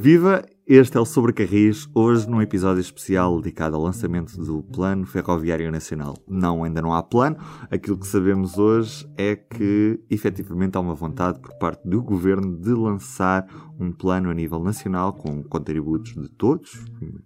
Viva! Este é o Sobre Carris, hoje num episódio especial dedicado ao lançamento do Plano Ferroviário Nacional. Não, ainda não há plano. Aquilo que sabemos hoje é que efetivamente há uma vontade por parte do Governo de lançar um plano a nível nacional com contributos de todos,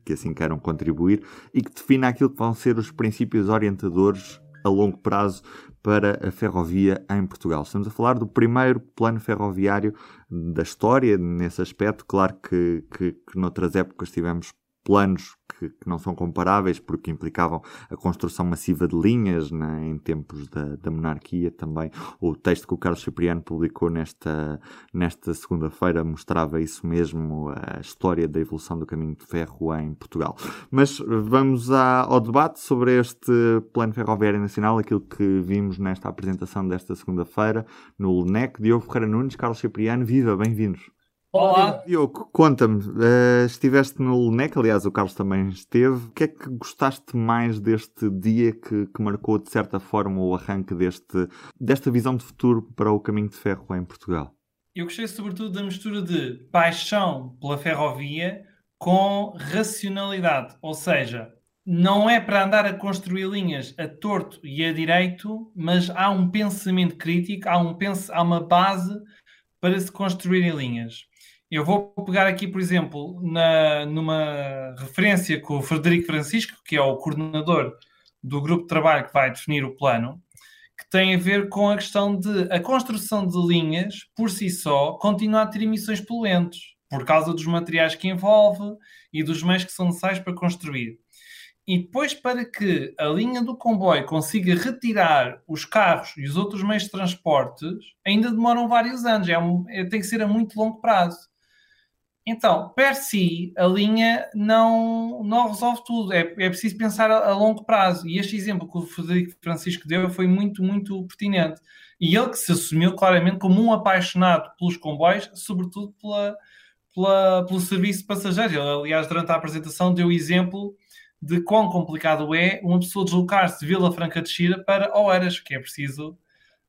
que assim queiram contribuir, e que defina aquilo que vão ser os princípios orientadores a longo prazo para a ferrovia em Portugal. Estamos a falar do primeiro plano ferroviário da história nesse aspecto. Claro que, que, que noutras épocas tivemos planos que, que, não são comparáveis porque implicavam a construção massiva de linhas né, em tempos da, da, monarquia também. O texto que o Carlos Cipriano publicou nesta, nesta segunda-feira mostrava isso mesmo, a história da evolução do caminho de ferro em Portugal. Mas vamos à, ao debate sobre este Plano Ferroviário Nacional, aquilo que vimos nesta apresentação desta segunda-feira no LNEC. Diogo Ferreira Nunes, Carlos Cipriano, viva, bem-vindos. Olá! Diogo, conta-me, uh, estiveste no LNEC, aliás o Carlos também esteve, o que é que gostaste mais deste dia que, que, marcou de certa forma o arranque deste, desta visão de futuro para o caminho de ferro em Portugal? Eu gostei sobretudo da mistura de paixão pela ferrovia com racionalidade, ou seja, não é para andar a construir linhas a torto e a direito, mas há um pensamento crítico, há, um pens há uma base para se construírem linhas. Eu vou pegar aqui, por exemplo, na, numa referência com o Frederico Francisco, que é o coordenador do grupo de trabalho que vai definir o plano, que tem a ver com a questão de a construção de linhas, por si só, continuar a ter emissões poluentes, por causa dos materiais que envolve e dos meios que são necessários para construir. E depois, para que a linha do comboio consiga retirar os carros e os outros meios de transportes, ainda demoram vários anos. É um, é, tem que ser a muito longo prazo. Então, per si, a linha não, não resolve tudo. É, é preciso pensar a, a, longo prazo. E este exemplo que o Frederico Francisco deu foi muito, muito pertinente. E ele que se assumiu claramente como um apaixonado pelos comboios, sobretudo pela, pela, pelo serviço de passageiros. Ele, aliás, durante a apresentação deu exemplo de quão complicado é uma pessoa deslocar-se de Vila Franca de Xira para Oeiras, que é preciso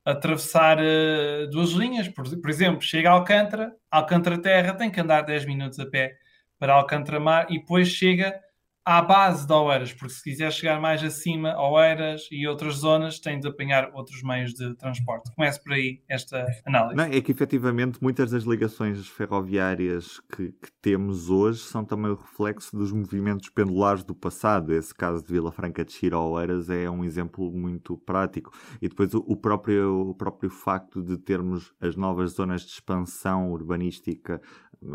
atravessar uh, duas linhas. Por, por, exemplo, chega a Alcântara, Alcântara Terra tem que andar 10 minutos a pé para Alcântara Mar e depois chega à base de Oeiras, porque se quiser chegar mais acima, Oeiras e outras zonas, tem de apanhar outros meios de transporte. Comece por aí esta análise. Não, é que efetivamente muitas das ligações ferroviárias que, que, temos hoje são também o reflexo dos movimentos pendulares do passado. Esse caso de Vila Franca de Xira Oeiras é um exemplo muito prático. E depois o, próprio, o próprio facto de termos as novas zonas de expansão urbanística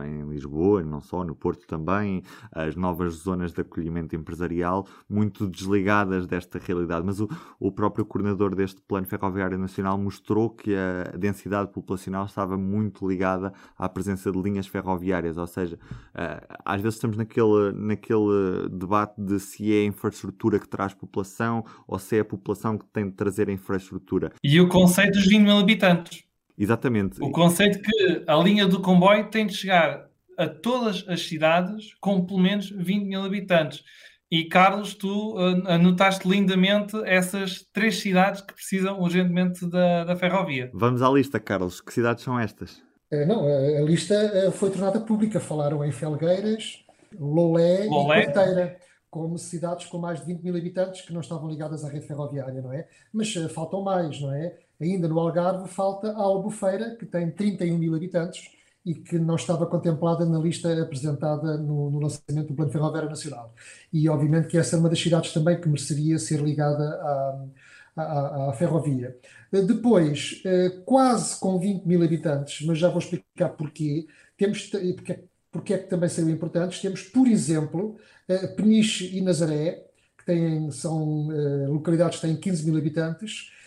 em Lisboa, não só, no Porto também, as novas zonas de acolhimento empresarial, muito desligadas desta realidade. Mas o, o próprio coordenador deste Plano Ferroviário Nacional mostrou que a densidade populacional estava muito ligada à presença de linhas ferroviárias, ou seja, uh, às vezes estamos naquele, naquele debate de se é a infraestrutura que traz população ou se é a população que tem de trazer a infraestrutura. E o conceito dos 20 mil habitantes. Exatamente. O conceito que a linha do comboio tem de chegar a todas as cidades com pelo menos 20 mil habitantes. E Carlos, tu uh, anotaste lindamente essas três cidades que precisam urgentemente da, da ferrovia. Vamos à lista, Carlos. Que cidades são estas? Uh, não, a, a lista foi tornada pública. Falaram em Felgueiras, Lolé, Lolé. e Corteira, como cidades com mais de 20 mil habitantes que não estavam ligadas à rede ferroviária, não é? Mas faltam mais, não é? Ainda no Algarve falta a Albufeira, que tem 31 mil habitantes e que não estava contemplada na lista apresentada no, no, lançamento do Plano Ferroviário Nacional. E obviamente que essa é uma das cidades também que mereceria ser ligada à, à, à ferrovia. Depois, eh, quase com 20 mil habitantes, mas já vou explicar porquê, temos, porque, porque é que também seriam importantes, temos, por exemplo, eh, Peniche e Nazaré, que têm, são eh, localidades que têm 15 mil habitantes, eh,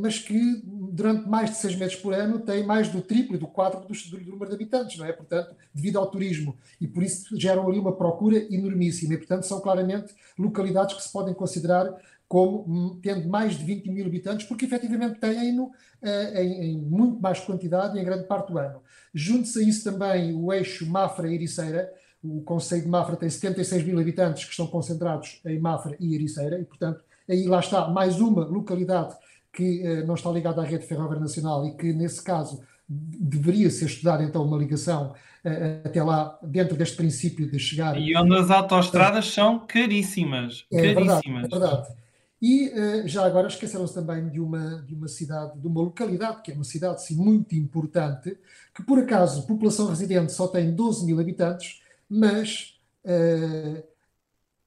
mas que durante mais de seis meses por ano tem mais do triplo e do quádruplo do, do, número de habitantes, não é? Portanto, devido ao turismo. E por isso geram ali uma procura enormíssima. E, portanto, são claramente localidades que se podem considerar como hum, tendo mais de 20 mil habitantes, porque efetivamente têm-no uh, em, em, muito mais quantidade e em grande parte do ano. Junte-se a isso também o eixo Mafra-Ericeira. O Conselho de Mafra tem 76 mil habitantes que estão concentrados em Mafra e Ericeira, e, portanto, aí lá está mais uma localidade que eh, não está ligado à rede ferroviária nacional e que, nesse caso, deveria ser estudada então uma ligação uh, até lá, dentro deste princípio de chegar. E onde as autoestradas são caríssimas. É caríssimas. Verdade, é verdade. E uh, já agora esqueceram-se também de uma, de uma cidade, de uma localidade, que é uma cidade sim, muito importante, que por acaso, população residente só tem 12 mil habitantes, mas uh,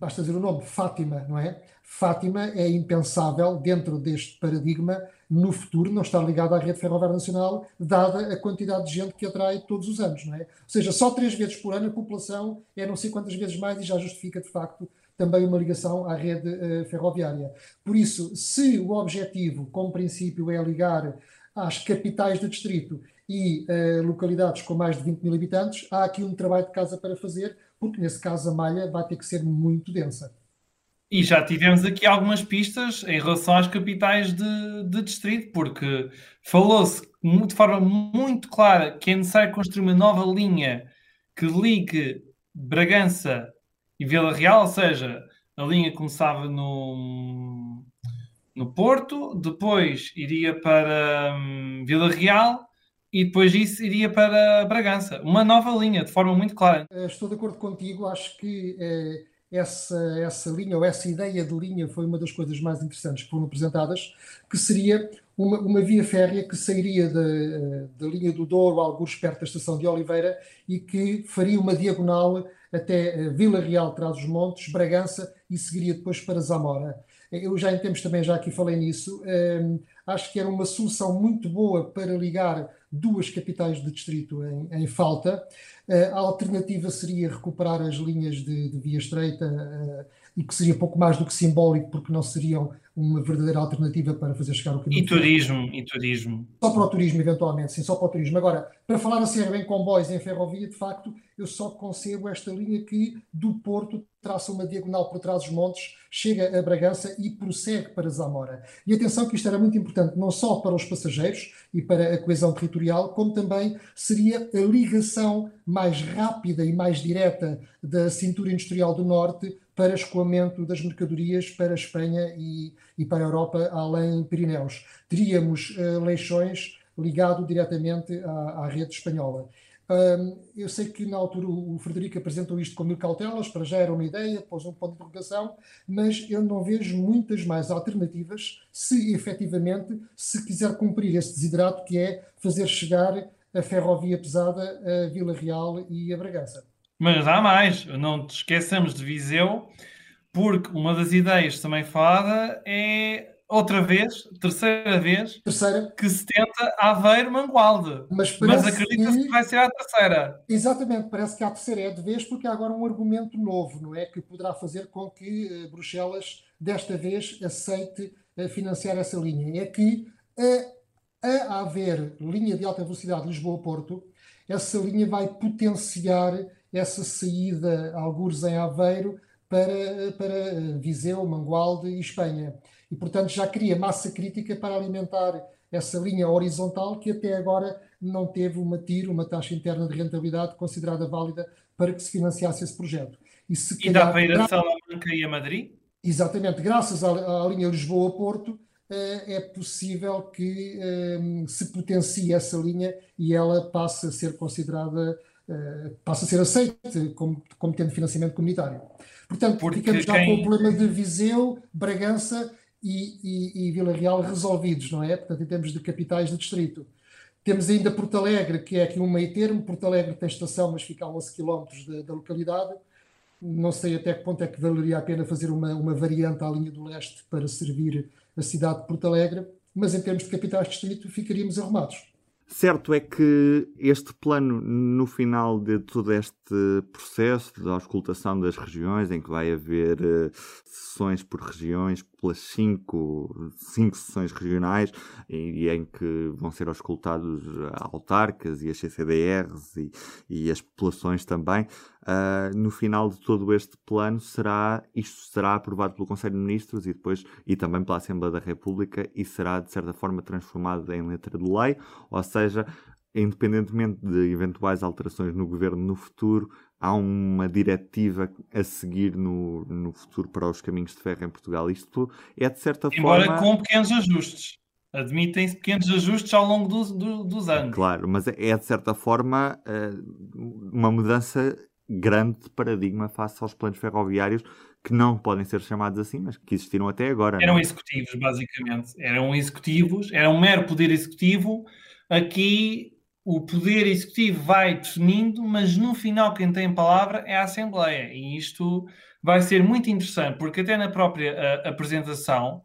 basta dizer o nome, Fátima, não é? Fátima é impensável dentro deste paradigma no futuro não estar ligada à rede ferroviária nacional, dada a quantidade de gente que atrai todos os anos, não é? Ou seja, só três vezes por ano a população é não sei quantas vezes mais e já justifica de facto também uma ligação à rede uh, ferroviária. Por isso, se o objetivo, como princípio, é ligar às capitais do distrito e uh, localidades com mais de 20 mil habitantes, há aqui um trabalho de casa para fazer, porque nesse caso a malha vai ter que ser muito densa. E já tivemos aqui algumas pistas em relação às capitais de, de distrito, porque falou-se de forma muito clara que é necessário construir uma nova linha que ligue Bragança e Vila Real, ou seja, a linha começava no, no Porto, depois iria para hum, Vila Real e depois disso iria para Bragança. Uma nova linha, de forma muito clara. Eh, estou de acordo contigo, acho que eh, essa, essa linha ou essa ideia de linha foi uma das coisas mais interessantes que foram apresentadas, que seria uma, uma via férrea que sairia da, da linha do Douro, alguns perto da estação de Oliveira, e que faria uma diagonal até eh, Vila Real, Trás-os-Montes, Bragança e seguiria depois para Zamora. Eu já em tempos também já aqui falei nisso. Ehm, acho que era uma solução muito boa para ligar duas capitais de distrito em, em falta. A alternativa seria recuperar as linhas de, de via estreita uh, e que seria pouco mais do que simbólico, porque não seriam uma verdadeira alternativa para fazer chegar o caminho. E turismo, e turismo. Só para o turismo, eventualmente, sim, só para o turismo. Agora, para falar a sério em comboios em ferrovia, de facto, eu só concebo esta linha que do Porto traça uma diagonal por trás dos montes, chega a Bragança e prossegue para Zamora. E atenção que isto era muito importante, não só para os passageiros e para a coesão territorial, como também seria a ligação mais rápida e mais direta da cintura industrial do Norte para escoamento das mercadorias para a Espanha e, e para a Europa, além Pirineus. Teríamos uh, leixões ligado diretamente à, à rede espanhola. Um, eu sei que na altura o Frederico apresentou isto com mil cautelas, para já era uma ideia, pôs um ponto de interrogação, mas eu não vejo muitas mais alternativas se efetivamente se quiser cumprir esse desiderato que é fazer chegar a ferrovia pesada a Vila Real e a Bragança. Mas há mais, não te esqueçamos de Viseu, porque uma das ideias também falada é outra vez, terceira vez, terceira. que se tenta Aveiro Mangualde. Mas, Mas acredita-se que... que vai ser a terceira. Exatamente, parece que a terceira é de vez, porque há agora um argumento novo, não é? Que poderá fazer com que uh, Bruxelas, desta vez, aceite uh, financiar essa linha. É que, a, a haver linha de alta velocidade Lisboa-Porto, essa linha vai potenciar essa saída, algures em Aveiro, para, para Viseu, Mangualde e Espanha. E, portanto, já cria massa crítica para alimentar essa linha horizontal que até agora não teve uma TIR, uma taxa interna de rentabilidade considerada válida para que se financiasse esse projeto. E, se e calhar, dá para ir a Salamanca e a Madrid? Exatamente, graças à, à linha Lisboa-Porto, eh, é possível que eh, se potencie essa linha e ela passe a ser considerada passa a ser aceite como, como tendo financiamento comunitário. Portanto, Porque ficamos já quem... com o problema de Viseu, Bragança e, e, e, Vila Real resolvidos, não é? Portanto, em termos de capitais de distrito. Temos ainda Porto Alegre, que é aqui um meio termo. Porto Alegre tem estação, mas fica a 11 km da localidade. Não sei até que ponto é que valeria a pena fazer uma, uma variante à linha do leste para servir a cidade de Porto Alegre, mas em termos de capitais de distrito ficaríamos arrumados. Certo é que este plano, no final de todo este processo de auscultação das regiões, em que vai haver uh, sessões por regiões, pelas cinco, cinco sessões regionais, e, e em que vão ser auscultados autarcas e as CCDRs e, e as populações também, uh, no final de todo este plano será, isto será aprovado pelo Conselho de Ministros e depois, e também pela Assembleia da República, e será de certa forma transformado em letra de lei, ou seja, independentemente de eventuais alterações no governo no futuro, há uma diretiva a seguir no, no futuro para os caminhos de ferro em Portugal. Isto é de certa Embora forma. Embora com pequenos ajustes. Admitem-se pequenos ajustes ao longo do, do, dos anos. Claro, mas é, é de certa forma eh, uma mudança grande de paradigma face aos planos ferroviários que não podem ser chamados assim, mas que existiram até agora. Eram não? É? executivos, basicamente. Eram executivos, era um mero poder executivo. Aqui o poder executivo vai definindo, mas no final quem tem palavra é a Assembleia. E isto vai ser muito interessante, porque até na própria a, apresentação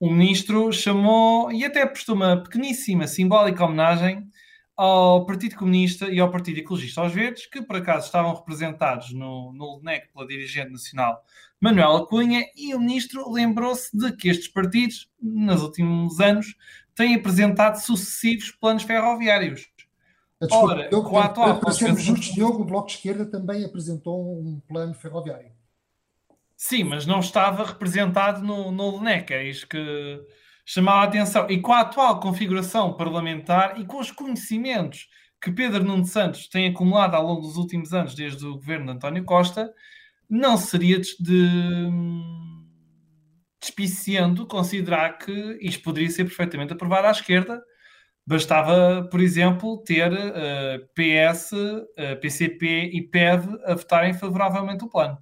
o ministro chamou e até prestou uma pequeníssima simbólica homenagem ao Partido Comunista e ao Partido Ecologista aos Verdes, que por acaso estavam representados no, no LNEC pela dirigente nacional Manuela Cunha, e o ministro lembrou-se de que estes partidos, nos últimos anos, têm apresentado sucessivos planos ferroviários. Desculpa, Ora, Diogo, com a atual para sermos justos, Diogo, o Bloco de Esquerda também apresentou um plano ferroviário. Sim, mas não estava representado no, no LNEC, é isso que chamava a atenção. E com a atual configuração parlamentar e com os conhecimentos que Pedro Nuno Santos tem acumulado ao longo dos últimos anos, desde o governo de António Costa, não seria de, de despiciando considerar que isto poderia ser perfeitamente aprovado à esquerda. Bastava, por exemplo, ter uh, eh, PS, uh, eh, PCP e PEV a votarem favoravelmente o plano.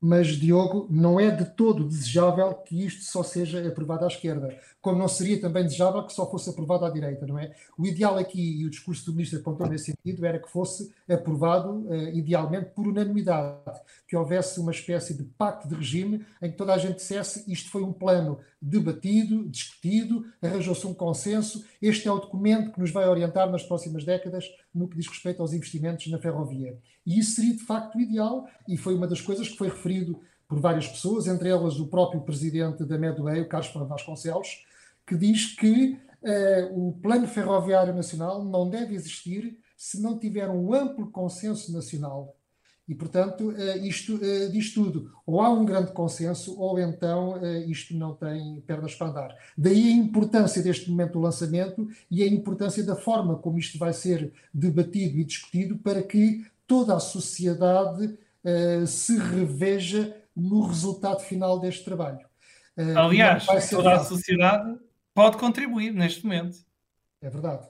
Mas Diogo, não é de todo desejável que isto só seja aprovado à esquerda, como não seria também desejável que só fosse aprovado à direita, não é? O ideal aqui, e o discurso do ministro apontou nesse sentido, era que fosse aprovado uh, idealmente por unanimidade, que houvesse uma espécie de pacto de regime em que toda a gente dissesse isto foi um plano debatido, discutido, arranjou-se um consenso, este é o documento que nos vai orientar nas próximas décadas no que diz respeito aos investimentos na ferrovia. E isso seria de facto o ideal, e foi uma das coisas que foi referido por várias pessoas, entre elas o próprio presidente da Medway, o Carlos Vasconcelos, que diz que uh, o Plano Ferroviário Nacional não deve existir se não tiver um amplo consenso nacional. E, portanto, uh, isto uh, diz tudo. Ou há um grande consenso, ou então isto não tem pernas para andar. Daí a importância deste momento do lançamento e a importância da forma como isto vai ser debatido e discutido para que toda a sociedade se reveja no resultado final deste trabalho. Aliás, toda a sociedade pode contribuir neste momento. É verdade.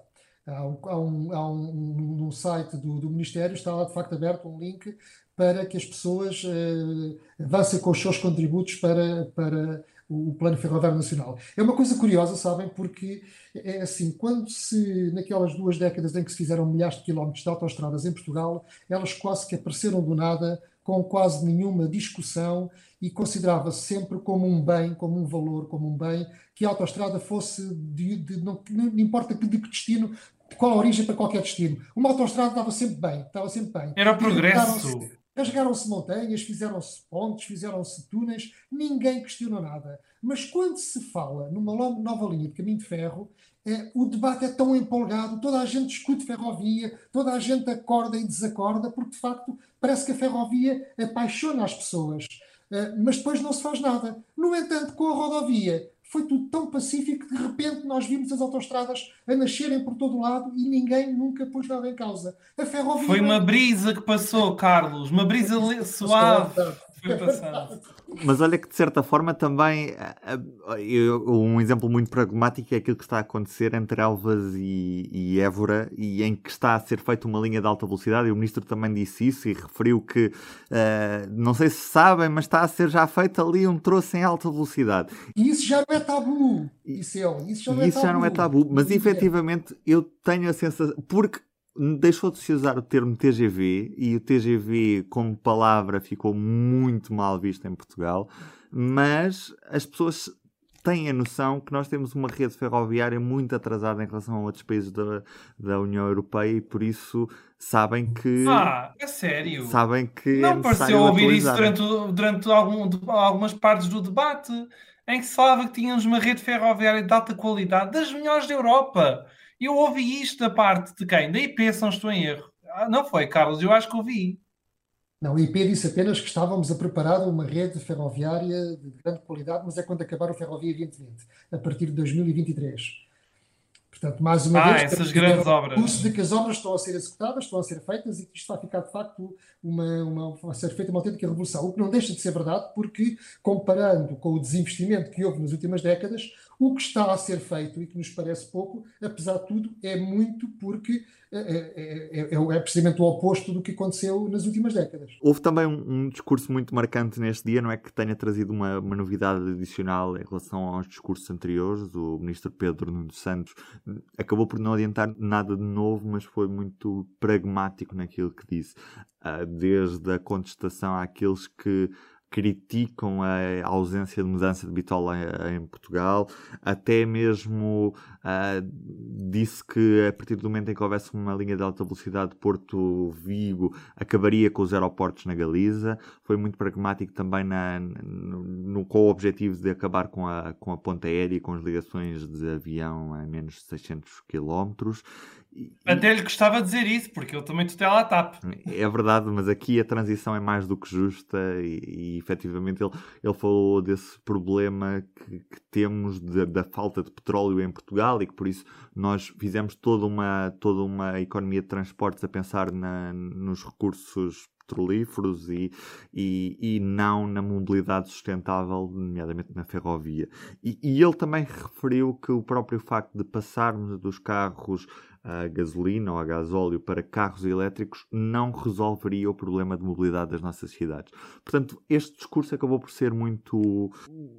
Há um, há um, há um site do, do, Ministério está lá de facto aberto um link para que as pessoas uh, avancem com os seus contributos para, para o Plano Ferroviário Nacional. É uma coisa curiosa, sabem, porque é assim, quando se, naquelas duas décadas em que se fizeram milhares de quilómetros de autoestradas em Portugal, elas quase que apareceram do nada, com quase nenhuma discussão e considerava-se sempre como um bem, como um valor, como um bem, que a autoestrada fosse de, de não, não importa de que destino, de qual origem para qualquer destino. Uma autoestrada estava sempre bem, estava sempre bem. Era o progresso. Rasgaram-se montanhas, fizeram-se pontes, fizeram-se túneis, ninguém questionou nada. Mas quando se fala numa nova linha de caminho de ferro, é, o debate é tão empolgado, toda a gente discute ferrovia, toda a gente acorda e desacorda, porque de facto parece que a ferrovia apaixona as pessoas. É, mas depois não se faz nada. No entanto, com a rodovia, foi tudo tão pacífico que de repente nós vimos as autostradas a nascerem por todo lado e ninguém nunca pôs nada em causa. A ferrovia. Foi uma brisa que passou, Carlos, uma brisa suave. Mas olha que de certa forma também eh, eh, um exemplo muito pragmático é aquilo que está a acontecer entre Elvas e, e Évora e em que está a ser feita uma linha de alta velocidade e o ministro também disse isso e referiu que uh, não sei se sabem, mas está a ser já feito ali um troço em alta velocidade. E isso já não é tabu. Isso, é, isso, já, não é isso já não é tabu. Mas efetivamente eu tenho a sensação. Porque deixou de se usar o termo TGV e o TGV como palavra ficou muito mal visto em Portugal, mas as pessoas têm a noção que nós temos uma rede ferroviária muito atrasada em relação a outros países da, da União Europeia e por isso sabem que. Ah, é sério? Sabem que. Não é pareceu ouvir isso durante, durante algum, algumas partes do debate em que se falava que tínhamos uma rede ferroviária de alta qualidade, das melhores da Europa. Eu ouvi isto da parte de quem? Da IP, se não estou em erro. Ah, não foi, Carlos, eu acho que ouvi. Não, a IP disse apenas que estávamos a preparar uma rede ferroviária de grande qualidade, mas é quando acabar o Ferrovia 2020, a partir de 2023. Portanto, mais uma ah, vez, essas grandes obras. O de que as obras estão a ser executadas, estão a ser feitas e que isto vai ficar de facto uma, uma, vai ser feita uma autêntica revolução. O que não deixa de ser verdade, porque comparando com o desinvestimento que houve nas últimas décadas, O que está a ser feito e que nos parece pouco, apesar de tudo, é muito porque é, é, é, é, precisamente o oposto do que aconteceu nas últimas décadas. Houve também um, um discurso muito marcante neste dia, não é que tenha trazido uma, uma, novidade adicional em relação aos discursos anteriores. O ministro Pedro Nuno Santos acabou por não adiantar nada de novo, mas foi muito pragmático naquilo que disse, uh, desde a contestação àqueles que criticam a ausência de mudança de bitola em, Portugal, até mesmo uh, disse que a partir do momento em que houvesse uma linha de alta velocidade Porto-Vigo, acabaria com os aeroportos na Galiza. Foi muito pragmático também na, no, no, com o objetivo de acabar com a, com a ponta aérea e com as ligações de avião a menos de 600 km até lhe gostava de dizer isso, porque ele também tutela a TAP. É verdade, mas aqui a transição é mais do que justa e, e efetivamente ele, ele falou desse problema que, que temos de, da falta de petróleo em Portugal e que por isso nós fizemos toda uma, toda uma economia de transportes a pensar na, nos recursos petrolíferos e, e, e, não na mobilidade sustentável, nomeadamente na ferrovia. E, e ele também referiu que o próprio facto de passarmos dos carros a gasolina ou a gasóleo para carros elétricos não resolveria o problema de mobilidade das nossas cidades. Portanto, este discurso acabou por ser muito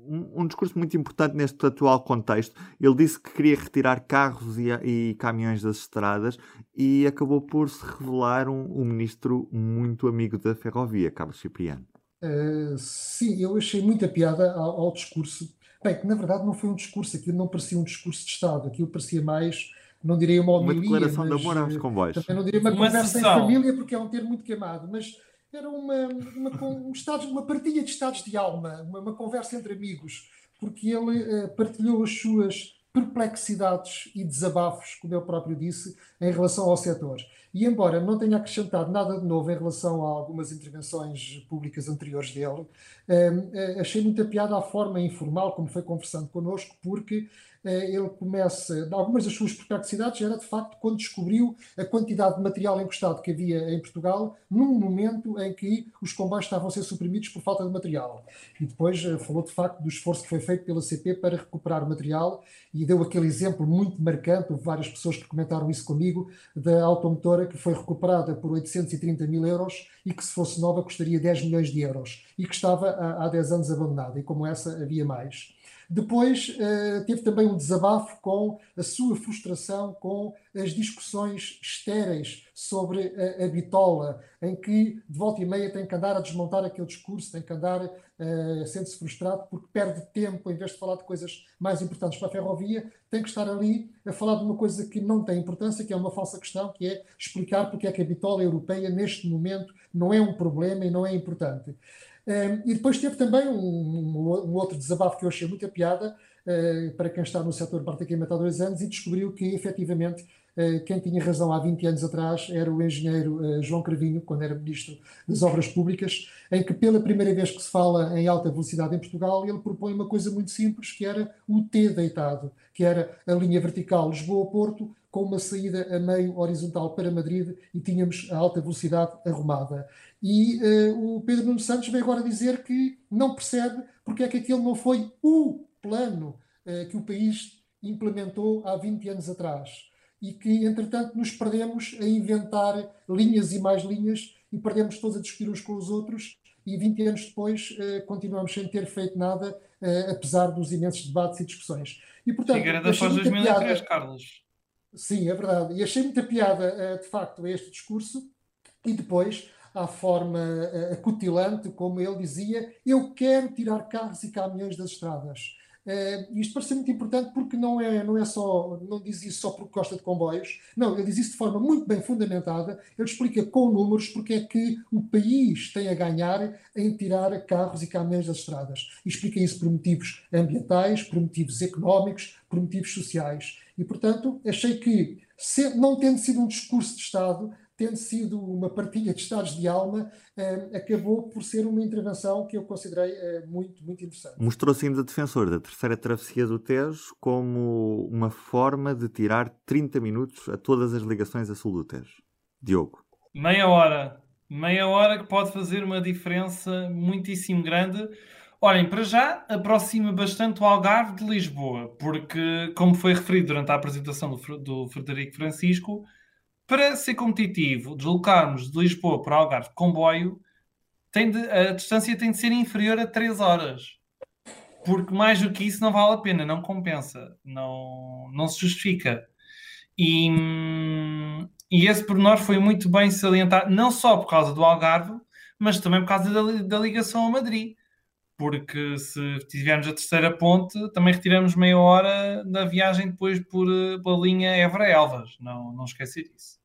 um, discurso muito importante neste atual contexto. Ele disse que queria retirar carros e, e caminhões das estradas e acabou por se revelar um, um ministro muito amigo da ferrovia, Carlos Cipriano. Uh, sim, eu achei muita piada ao, ao discurso. Bem, que na verdade não foi um discurso, aquilo não parecia um discurso de Estado, aquilo parecia mais não direi uma homilia, uma declaração mas, de amor aos comboios. Também não diria uma, uma conversa sessão. em família, porque é um termo muito queimado, mas era uma, uma, um estado, uma partilha de estados de alma, uma, uma conversa entre amigos, porque ele uh, partilhou as suas perplexidades e desabafos, como ele próprio disse, em relação ao setor. E embora não tenha acrescentado nada de novo em relação a algumas intervenções públicas anteriores dele, eh, achei muita piada a forma informal como foi conversando connosco, porque eh, ele começa, algumas das suas perplexidades era de facto quando descobriu a quantidade de material encostado que havia em Portugal, num momento em que os comboios estavam a ser suprimidos por falta de material. E depois eh, falou de facto do esforço que foi feito pela CP para recuperar o material e deu aquele exemplo muito marcante, houve várias pessoas que comentaram isso comigo, da automotora que foi recuperada por 830 mil euros e que se fosse nova custaria 10 milhões de euros e que estava há 10 anos abandonada. E como essa havia mais. Depois uh, teve também um desabafo com a sua frustração com as discussões estéreis sobre a, bitola, em que de volta e meia tem que andar a desmontar aquele discurso, tem que andar uh, sendo-se frustrado porque perde tempo, em vez de falar de coisas mais importantes para a ferrovia, tem que estar ali a falar de uma coisa que não tem importância, que é uma falsa questão, que é explicar porque é que a bitola europeia neste momento não é um problema e não é importante. E depois teve também um, um, outro desabafo que eu achei muita piada uh, para quem está no setor praticamente há dois anos e descobriu que efetivamente uh, quem tinha razão há 20 anos atrás era o engenheiro uh, João Cravinho, quando era Ministro das Obras Públicas, em que pela primeira vez que se fala em alta velocidade em Portugal, ele propõe uma coisa muito simples, que era o T deitado, que era a linha vertical Lisboa-Porto, com uma saída a meio horizontal para Madrid e tínhamos a alta velocidade arrumada. E uh, o Pedro Nuno Santos veio agora dizer que não percebe porque é que aquele não foi o plano uh, que o país implementou há 20 anos atrás. E que, entretanto, nos perdemos a inventar linhas e mais linhas e perdemos todos a discutir uns com os outros. E 20 anos depois uh, continuamos sem ter feito nada, apesar dos imensos debates e discussões. E, portanto, Figueira após 2003, piada, Carlos. Sim, é verdade. E achei muita piada, eh, de facto, a este discurso. E depois, à forma eh, acutilante, como ele dizia, eu quero tirar carros e caminhões das estradas. Uh, isto parece muito importante porque não é, não é só, não diz isso só porque gosta de comboios, não, ele diz isso de forma muito bem fundamentada, ele explica com números porque é que o país tem a ganhar em tirar carros e caminhões das estradas. E explica isso por motivos ambientais, por motivos económicos, por motivos sociais. E, portanto, achei que, se, não tendo sido um discurso de Estado, tendo sido uma partilha de estados de alma, eh, acabou por ser uma intervenção que eu considerei eh, muito, muito interessante. Mostrou-se ainda defensor da terceira travessia do Tejo como uma forma de tirar 30 minutos a todas as ligações a sul do Tejo. Diogo. Meia hora. Meia hora que pode fazer uma diferença muitíssimo grande Olhem, para já aproxima bastante o Algarve de Lisboa, porque, como foi referido durante a apresentação do, do Frederico Francisco, para ser competitivo, deslocarmos de Lisboa para Algarve de comboio, de, a distância tem de ser inferior a 3 horas. Porque mais do que isso não vale a pena, não compensa, não, não se justifica. E, e esse pormenor foi muito bem salientado, não só por causa do Algarve, mas também por causa da, da ligação a Madrid. Porque se tivermos a terceira ponte, também retiramos meia hora da viagem depois por, pela linha Évora-Elvas. Não, não esquecer disso.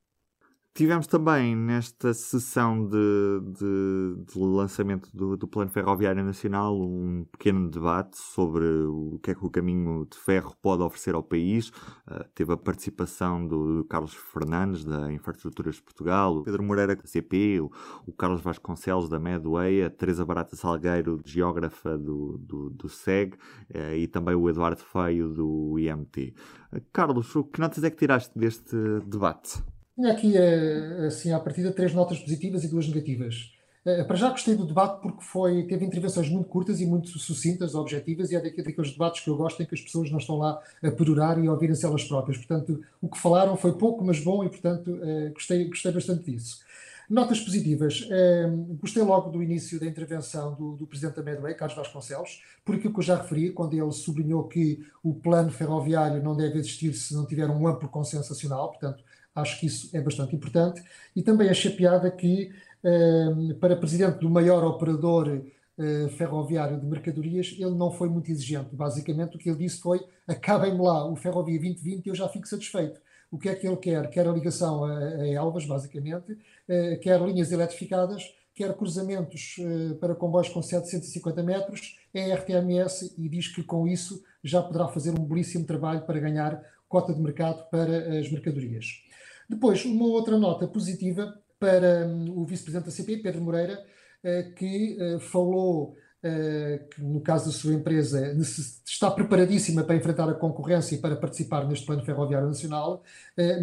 Tivemos também nesta sessão de, de, de lançamento do, do, Plano Ferroviário Nacional um pequeno debate sobre o que é que o caminho de ferro pode oferecer ao país. Uh, teve a participação do, Carlos Fernandes, da Infraestruturas de Portugal, o Pedro Moreira, da CP, o, o Carlos Vasconcelos, da Medway, a Teresa Barata Salgueiro, geógrafa do, do, do SEG, uh, e também o Eduardo Feio, do IMT. Uh, Carlos, que notas é que tiraste deste debate? Tinha aqui, eh, assim, à partida, três notas positivas e duas negativas. Eh, para já gostei do debate porque foi, teve intervenções muito curtas e muito sucintas, objetivas, e é daqueles debates que eu gosto em que as pessoas não estão lá a perorar e a ouvirem-se elas próprias. Portanto, o que falaram foi pouco, mas bom, e portanto eh, gostei, gostei bastante disso. Notas positivas. gostei logo do início da intervenção do, do Presidente da Medway, Carlos Vasconcelos, por aquilo que eu já referi, quando ele sublinhou que o plano ferroviário não deve existir se não tiver um amplo consenso nacional, portanto, Acho que isso é bastante importante. E também achei piada que, ehm, para presidente do maior operador eh, ferroviário de mercadorias, ele não foi muito exigente. Basicamente, o que ele disse foi: acabem-me lá o Ferrovia 2020 e eu já fico satisfeito. O que é que ele quer? Quer a ligação a, Elvas, basicamente, eh, quer linhas eletrificadas, quer cruzamentos eh, para comboios com 750 metros, é RTMS e diz que com isso já poderá fazer um belíssimo trabalho para ganhar cota de mercado para as mercadorias. Depois, uma outra nota positiva para um, o vice-presidente da CP, Pedro Moreira, uh, que uh, falou uh, que, no caso da sua empresa, está preparadíssima para enfrentar a concorrência e para participar neste plano ferroviário nacional,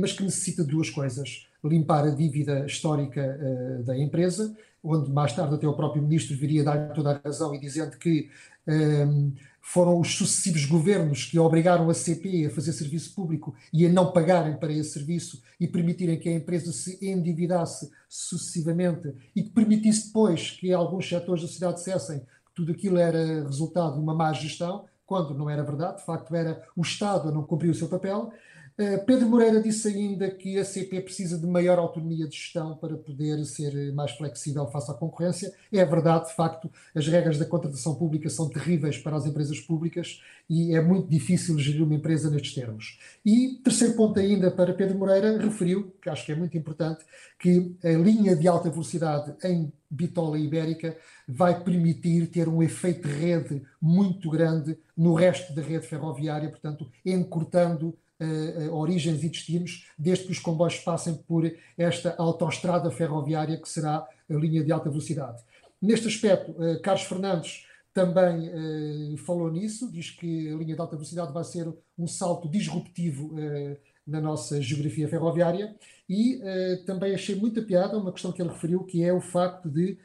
mas que necessita de duas coisas: limpar a dívida histórica da empresa, onde mais tarde até o próprio ministro viria dar toda a razão e dizendo que um, foram os sucessivos governos que obrigaram a CP a fazer serviço público e a não pagarem para esse serviço e permitirem que a empresa se endividasse sucessivamente e que permitisse depois que alguns setores da sociedade dissessem que tudo aquilo era resultado de uma má gestão, quando não era verdade, de facto era o Estado a não cumprir o seu papel. Eh, Pedro Moreira disse ainda que a CP precisa de maior autonomia de gestão para poder ser mais flexível face à concorrência. É verdade, de facto, as regras da contratação pública são terríveis para as empresas públicas e é muito difícil gerir uma empresa nestes termos. E terceiro ponto ainda para Pedro Moreira, referiu, que acho que é muito importante, que a linha de alta velocidade em bitola ibérica vai permitir ter um efeito de rede muito grande no resto da rede ferroviária, portanto, encurtando uh, origens e destinos, desde que os comboios passem por esta autoestrada ferroviária que será a linha de alta velocidade. Neste aspecto, uh, Carlos Fernandes também uh, falou nisso, diz que a linha de alta velocidade vai ser um salto disruptivo na nossa geografia ferroviária e também achei muita piada uma questão que ele referiu, que é o facto de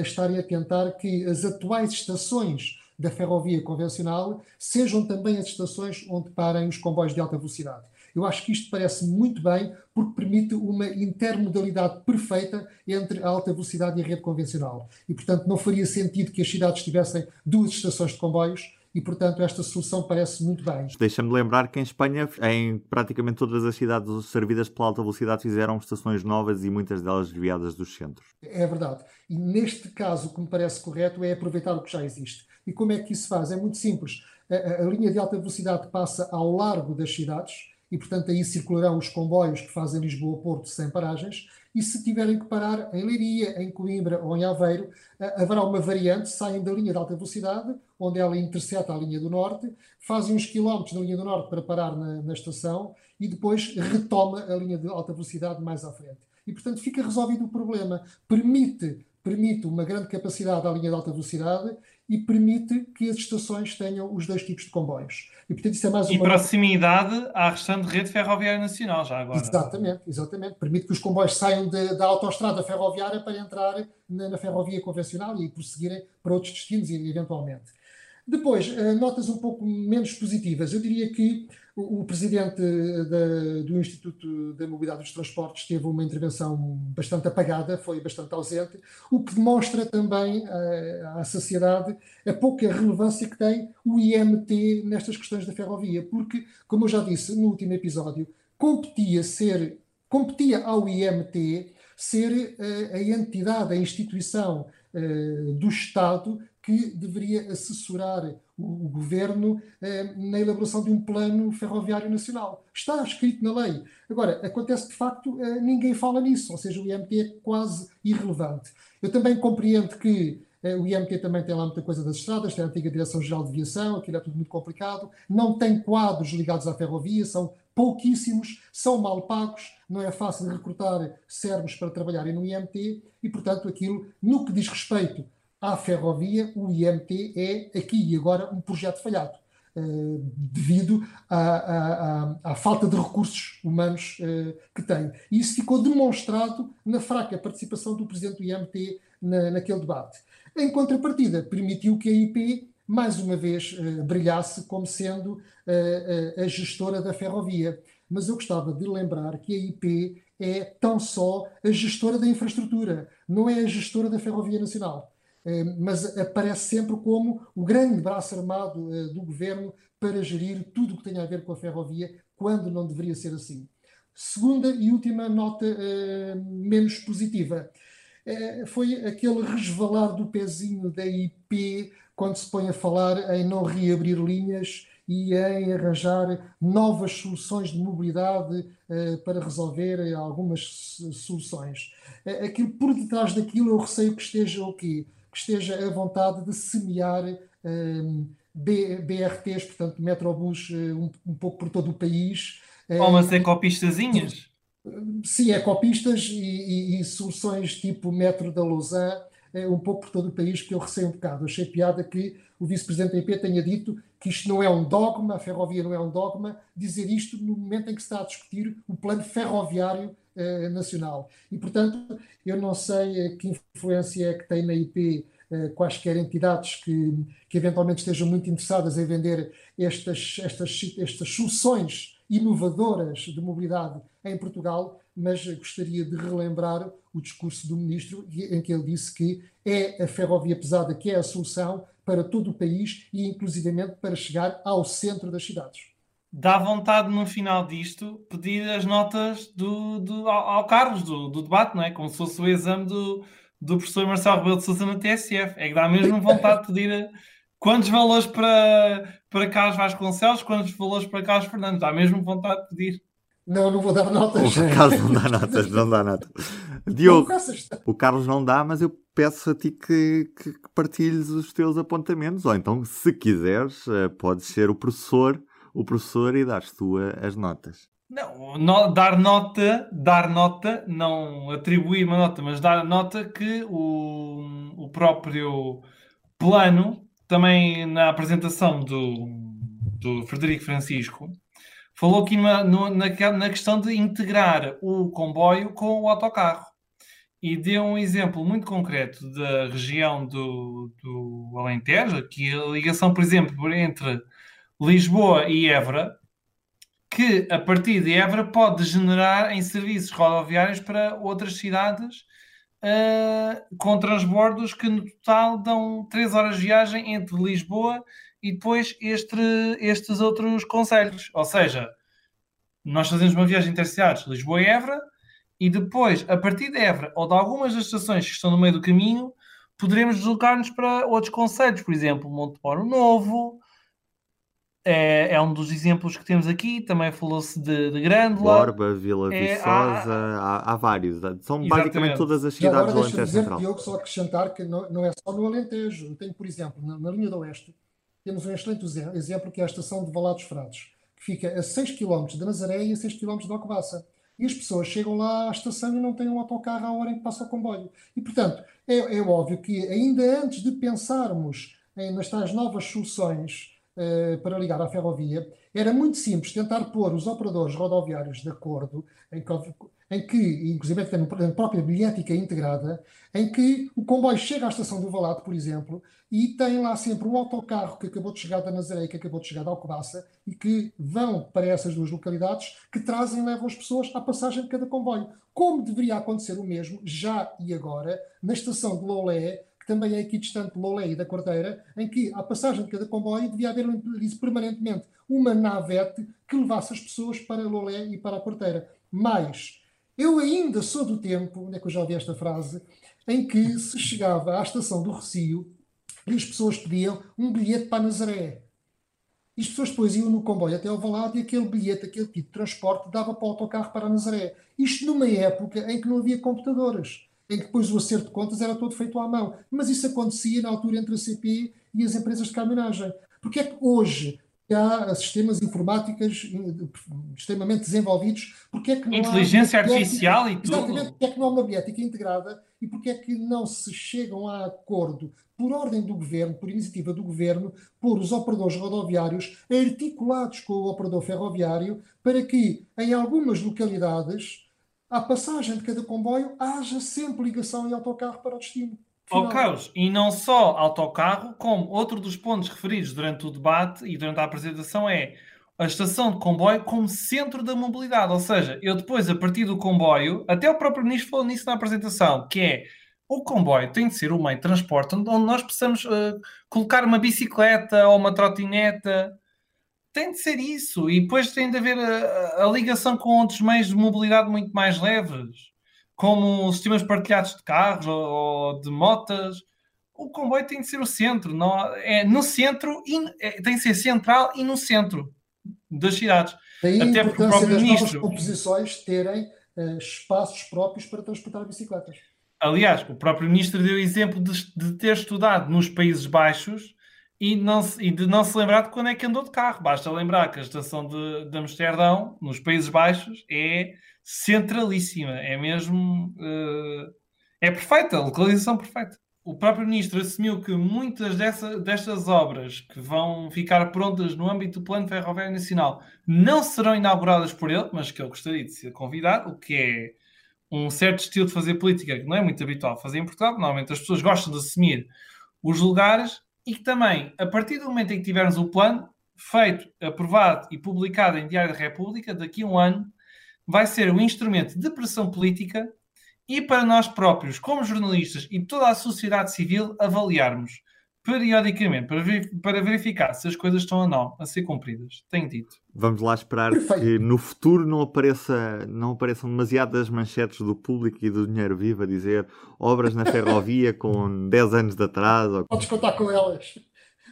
estarem a tentar que as atuais estações da ferrovia convencional sejam também as estações onde parem os comboios de alta velocidade. Eu acho que isto parece muito bem porque permite uma intermodalidade perfeita entre a alta velocidade e a rede convencional. E, portanto, não faria sentido que as cidades tivessem duas estações de comboios e, portanto, esta solução parece muito bem. Deixa-me lembrar que em Espanha, em praticamente todas as cidades servidas pela alta velocidade, fizeram estações novas e muitas delas desviadas dos centros. É verdade. E neste caso, o que me parece correto é aproveitar o que já existe. E como é que isso se faz? É muito simples. A, a, linha de alta velocidade passa ao largo das cidades e, portanto, aí circularão os comboios que fazem Lisboa-Porto sem paragens. E se tiverem que parar em Leiria, em Coimbra ou em Aveiro, haverá uma variante, saem da linha de alta velocidade, onde ela intercepta a linha do norte, fazem uns quilómetros na linha do norte para parar na, na estação e depois retoma a linha de alta velocidade mais à frente. E, portanto, fica resolvido o problema. Permite permite uma grande capacidade à linha de alta velocidade e permite que as estações tenham os dois tipos de comboios. E, portanto, isso é mais uma... E proximidade à restante rede ferroviária nacional, já agora. Exatamente, exatamente. Permite que os comboios saiam de, da autoestrada ferroviária para entrar na, na ferrovia convencional e prosseguirem para outros destinos, eventualmente. Depois, eh, notas um pouco menos positivas. Eu diria que o, presidente da, do Instituto da Mobilidade dos Transportes teve uma intervenção bastante apagada, foi bastante ausente, o que demonstra também à, à sociedade a pouca relevância que tem o IMT nestas questões da ferrovia, porque, como eu já disse no último episódio, competia ser competia ao IMT ser uh, a entidade, a instituição do Estado que deveria assessorar o, o governo eh, na elaboração de um plano ferroviário nacional. Está escrito na lei. Agora, acontece de facto, eh, ninguém fala nisso, ou seja, o IMT é quase irrelevante. Eu também compreendo que eh, o IMT também tem lá muita coisa das estradas, tem a antiga Direção-Geral de Aviação, aquilo é tudo muito complicado, não tem quadros ligados à ferrovia, são pouquíssimos, são mal pagos, não é fácil recrutar servos para trabalharem no IMT e, portanto, aquilo, no que diz respeito à ferrovia, o IMT é aqui e agora um projeto falhado, uh, devido à, à, à, falta de recursos humanos uh, que tem. E isso ficou demonstrado na fraca participação do presidente do IMT na, naquele debate. Em contrapartida, permitiu que a IP mais uma vez uh, brilhasse como sendo a gestora da ferrovia. Mas eu gostava de lembrar que a IP é tão só a gestora da infraestrutura, não é a gestora da Ferrovia Nacional. Eh, mas aparece sempre como o grande braço armado eh, do governo para gerir tudo o que tem a ver com a ferrovia, quando não deveria ser assim. Segunda e última nota eh, menos positiva foi aquele resvalar do pezinho da IP quando se põe a falar em não reabrir linhas e em arranjar novas soluções de mobilidade para resolver algumas soluções. aquilo por detrás daquilo eu receio que esteja o quê? Que esteja a vontade de semear um, BRTs, portanto, metrobus um, um, pouco por todo o país. Ou umas ecopistazinhas? Sim, ecopistas e, e, e soluções tipo metro da Lausanne, um pouco por todo o país, que eu receio um bocado. Achei piada que o vice-presidente da IP tenha dito que isto não é um dogma, a ferrovia não é um dogma, dizer isto no momento em que se está a discutir o plano ferroviário eh, nacional. E, portanto, eu não sei eh, que influência é que tem na IP eh, quaisquer entidades que, que eventualmente estejam muito interessadas em vender estas, estas, estas soluções inovadoras de mobilidade em Portugal, mas gostaria de relembrar o discurso do ministro em que ele disse que é a ferrovia pesada que é a solução para todo o país e inclusivamente para chegar ao centro das cidades dá vontade no final disto pedir as notas do, do ao, ao Carlos do, do, debate, não é? Como se fosse o exame do, do professor Marcelo Rebelo de Sousa na TSF. É que dá mesmo vontade de pedir eh, quantos valores para, para Carlos Vasconcelos, quantos valores para Carlos Fernandes. Dá mesmo vontade de pedir. Não, não vou dar notas. O Carlos não dá notas, não dá notas. Diogo, o Carlos não dá, mas eu peço a ti que, que partilhes os teus apontamentos, ou então, se quiseres, eh, podes ser o professor o professor e dares tu as notas. Não, no, dar nota, dar nota, não atribuir uma nota, mas dar nota que o, o próprio plano, também na apresentação do, do Frederico Francisco, falou aqui na, na, na questão de integrar o comboio com o autocarro. E deu um exemplo muito concreto da região do, do Alentejo, que a ligação, por exemplo, entre Lisboa e Évora, que a partir de Évora pode degenerar em serviços rodoviários para outras cidades uh, com transbordos que no total dão 3 horas de viagem entre Lisboa e depois este, estes outros conselhos. Ou seja, nós fazemos uma viagem intercidades Lisboa e Évora e depois, a partir de Évora ou de algumas das estações que estão no meio do caminho, poderemos deslocar-nos para outros conselhos, por exemplo, Monteporo Novo, é, é um dos exemplos que temos aqui. Também falou-se de, de Grândola. Borba, Vila é, Viçosa, há, há, há, vários. São Exatamente. basicamente todas as cidades do Alentejo Central. Diogo, só acrescentar que não, não, é só no Alentejo. Tem, por exemplo, na, na linha do Oeste, temos um excelente exemplo que é a estação de Valados Frades, que fica a 6 km de Nazaré e a 6 km de Alcobaça. e as pessoas chegam lá à estação e não têm um autocarro à hora em que passa o comboio. E, portanto, é, é óbvio que ainda antes de pensarmos em, nas tais novas soluções uh, para ligar à ferrovia, era muito simples tentar pôr os operadores rodoviários de acordo em que, em que inclusive tem a própria bilhética integrada, em que o comboio chega à estação do Valado, por exemplo, e tem lá sempre um autocarro que acabou de chegar da Nazaré e que acabou de chegar da Alcobaça e que vão para essas duas localidades que trazem e levam as pessoas à passagem de cada comboio. Como deveria acontecer o mesmo, já e agora, na estação de que também é aqui distante de Lolé e da Quarteira, em que, à passagem de cada comboio, devia haver permanentemente uma navete que levasse as pessoas para Lolé e para a Quarteira. Mas eu ainda sou do tempo, onde é que eu já ouvi esta frase, em que se chegava à estação do Recio e as pessoas pediam um bilhete para Nazaré. E as pessoas depois iam no comboio até ao Valado e aquele bilhete, aquele tipo de transporte dava para o autocarro para Nazaré. Isto numa época em que não havia computadores, em que depois o acerto de contas era todo feito à mão. Mas isso acontecia na altura entre a CP e as empresas de caminhonagem. Porque é que hoje há sistemas informáticos extremamente desenvolvidos, porque é que não Inteligência artificial e tudo. Exatamente, porque é que não há uma biética integrada e porque é que não se chegam a acordo por ordem do governo, por iniciativa do governo, por os operadores rodoviários articulados com o operador ferroviário para que em algumas localidades à passagem de cada comboio haja sempre ligação em autocarro para o destino. Ó oh, Carlos, e não só autocarro, como outro dos pontos referidos durante o debate e durante a apresentação é a estação de comboio como centro da mobilidade. Ou seja, eu depois, a partir do comboio, até o próprio ministro falou nisso na apresentação, que é o comboio tem de ser o meio de transporte onde nós possamos uh, colocar uma bicicleta ou uma trotineta. Tem de ser isso. E depois tem de haver a, a ligação com outros meios de mobilidade muito mais leves como sistemas partilhados de carros ou de motas. O comboio tem de ser o centro, não, é no centro e é, tem de ser central e no centro das cidades. Daí Até a importância o próprio das ministro, novas composições terem uh, espaços próprios para transportar bicicletas. Aliás, o próprio ministro deu exemplo de, de ter estudado nos Países Baixos e, não se, e de não se lembrar de quando é que andou de carro. Basta lembrar que a estação de, de Amsterdão, nos Países Baixos, é centralíssima. É mesmo. Uh, é perfeita, a localização perfeita. O próprio ministro assumiu que muitas dessa, destas obras que vão ficar prontas no âmbito do Plano Ferroviário Nacional não serão inauguradas por ele, mas que ele gostaria de ser convidado, o que é um certo estilo de fazer política que não é muito habitual fazer em Portugal. Normalmente as pessoas gostam de assumir os lugares e que também, a partir do momento em que tivermos o plano feito, aprovado e publicado em Diário da República, daqui a um ano, vai ser um instrumento de pressão política e para nós próprios, como jornalistas e toda a sociedade civil, avaliarmos periodicamente para, ver, para verificar se as coisas estão ou não a ser cumpridas. Tenho dito. Vamos lá esperar Perfeito. que no futuro não, apareça, não apareçam demasiadas manchetes do público e do dinheiro vivo a dizer obras na ferrovia com 10 anos de atraso. Podes contar com elas.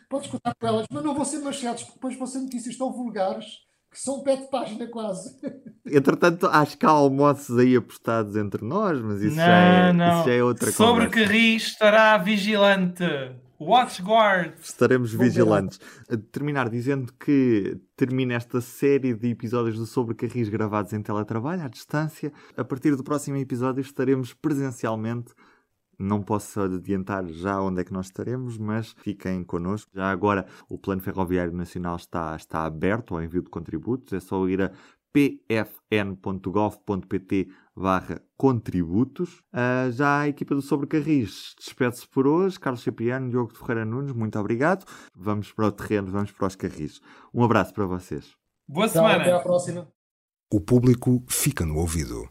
Podes contar com elas, mas não vão ser manchetes, porque depois vão ser notícias tão vulgares que são pé de página quase. Entretanto, acho que há almoços aí apostados entre nós, mas isso, não, já, é, não. isso já é outra coisa. Sobre que Ri estará vigilante. Watchguard! Estaremos vigilantes. A terminar dizendo que termina esta série de episódios do Sobre Carris gravados em teletrabalho, à distância. A partir do próximo episódio estaremos presencialmente não posso adiantar já onde é que nós estaremos, mas fiquem connosco. Já agora o Plano Ferroviário Nacional está, está aberto ao envio de contributos. É só ir a pfn.gov.pt barra contributos. Uh, já a equipa do Sobrecarris despede-se por hoje. Carlos Cipriano, Diogo de Ferreira Nunes, muito obrigado. Vamos para o terreno, vamos para os carris. Um abraço para vocês. Boa semana. Até à próxima. O público fica no ouvido.